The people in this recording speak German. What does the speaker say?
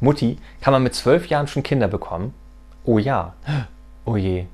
Mutti, kann man mit zwölf Jahren schon Kinder bekommen? Oh ja. Oh je.